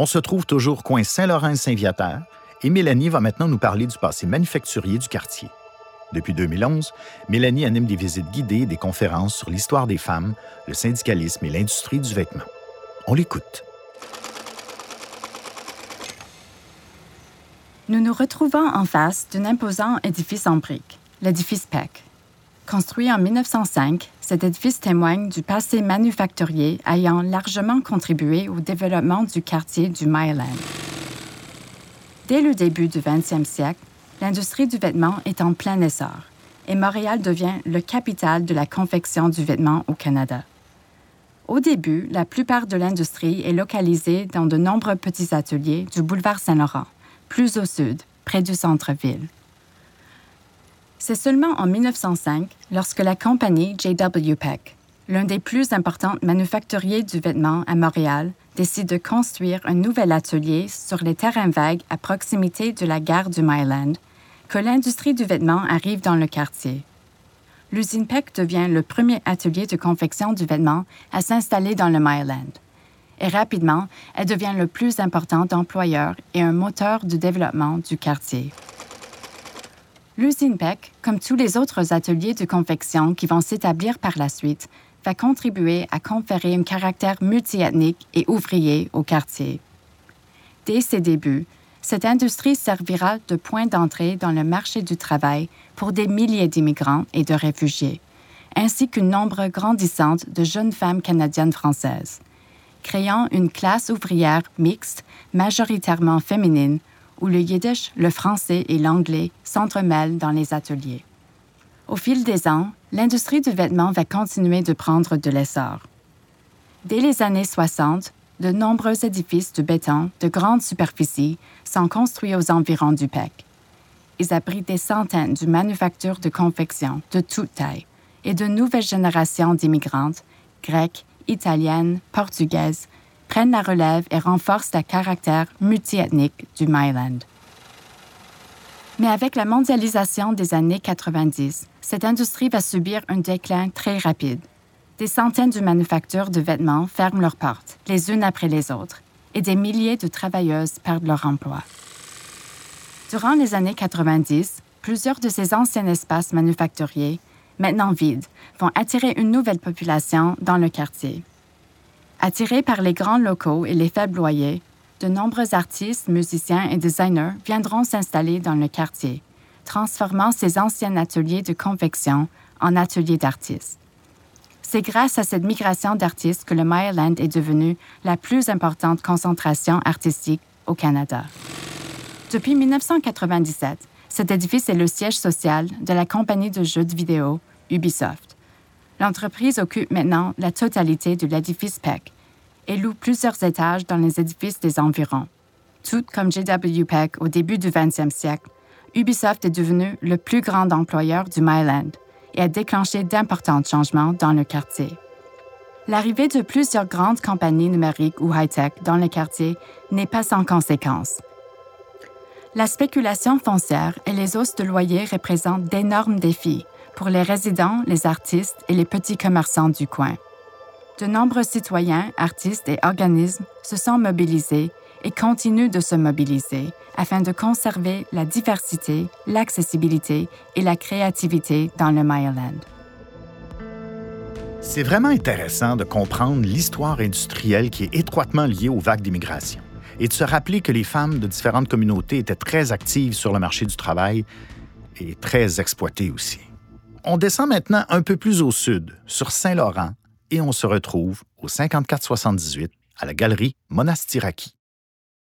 On se trouve toujours coin Saint-Laurent et Mélanie va maintenant nous parler du passé manufacturier du quartier. Depuis 2011, Mélanie anime des visites guidées et des conférences sur l'histoire des femmes, le syndicalisme et l'industrie du vêtement. On l'écoute. Nous nous retrouvons en face d'un imposant édifice en briques, l'édifice Peck. Construit en 1905, cet édifice témoigne du passé manufacturier ayant largement contribué au développement du quartier du Myland. Dès le début du 20e siècle, l'industrie du vêtement est en plein essor et Montréal devient le capital de la confection du vêtement au Canada. Au début, la plupart de l'industrie est localisée dans de nombreux petits ateliers du boulevard Saint-Laurent, plus au sud, près du centre-ville. C'est seulement en 1905, lorsque la compagnie J.W. Peck, l'un des plus importants manufacturiers du vêtement à Montréal, décide de construire un nouvel atelier sur les terrains vagues à proximité de la gare du Myland, que l'industrie du vêtement arrive dans le quartier. L'usine Peck devient le premier atelier de confection du vêtement à s'installer dans le Myland. Et rapidement, elle devient le plus important employeur et un moteur de développement du quartier. L'usine Peck, comme tous les autres ateliers de confection qui vont s'établir par la suite, va contribuer à conférer un caractère multiethnique et ouvrier au quartier. Dès ses débuts, cette industrie servira de point d'entrée dans le marché du travail pour des milliers d'immigrants et de réfugiés, ainsi qu'un nombre grandissant de jeunes femmes canadiennes françaises, créant une classe ouvrière mixte, majoritairement féminine, où le yiddish, le français et l'anglais s'entremêlent dans les ateliers. Au fil des ans, l'industrie du vêtement va continuer de prendre de l'essor. Dès les années 60, de nombreux édifices de béton de grande superficie sont construits aux environs du PEC. Ils abritent des centaines de manufactures de confection de toute taille et de nouvelles générations d'immigrantes, grecques, italiennes, portugaises, prennent la relève et renforcent le caractère multiethnique du Myland. Mais avec la mondialisation des années 90, cette industrie va subir un déclin très rapide. Des centaines de manufactures de vêtements ferment leurs portes, les unes après les autres, et des milliers de travailleuses perdent leur emploi. Durant les années 90, plusieurs de ces anciens espaces manufacturiers, maintenant vides, vont attirer une nouvelle population dans le quartier. Attirés par les grands locaux et les faibles loyers, de nombreux artistes, musiciens et designers viendront s'installer dans le quartier, transformant ces anciens ateliers de confection en ateliers d'artistes. C'est grâce à cette migration d'artistes que le Myland est devenu la plus importante concentration artistique au Canada. Depuis 1997, cet édifice est le siège social de la compagnie de jeux de vidéo Ubisoft. L'entreprise occupe maintenant la totalité de l'édifice Peck et loue plusieurs étages dans les édifices des environs. Tout comme JW Peck au début du 20e siècle, Ubisoft est devenu le plus grand employeur du Myland et a déclenché d'importants changements dans le quartier. L'arrivée de plusieurs grandes compagnies numériques ou high-tech dans le quartier n'est pas sans conséquences. La spéculation foncière et les hausses de loyers représentent d'énormes défis pour les résidents, les artistes et les petits commerçants du coin de nombreux citoyens, artistes et organismes se sont mobilisés et continuent de se mobiliser afin de conserver la diversité, l'accessibilité et la créativité dans le Mayaland. C'est vraiment intéressant de comprendre l'histoire industrielle qui est étroitement liée aux vagues d'immigration et de se rappeler que les femmes de différentes communautés étaient très actives sur le marché du travail et très exploitées aussi. On descend maintenant un peu plus au sud, sur Saint-Laurent, et on se retrouve au 5478 à la galerie Monastiraki.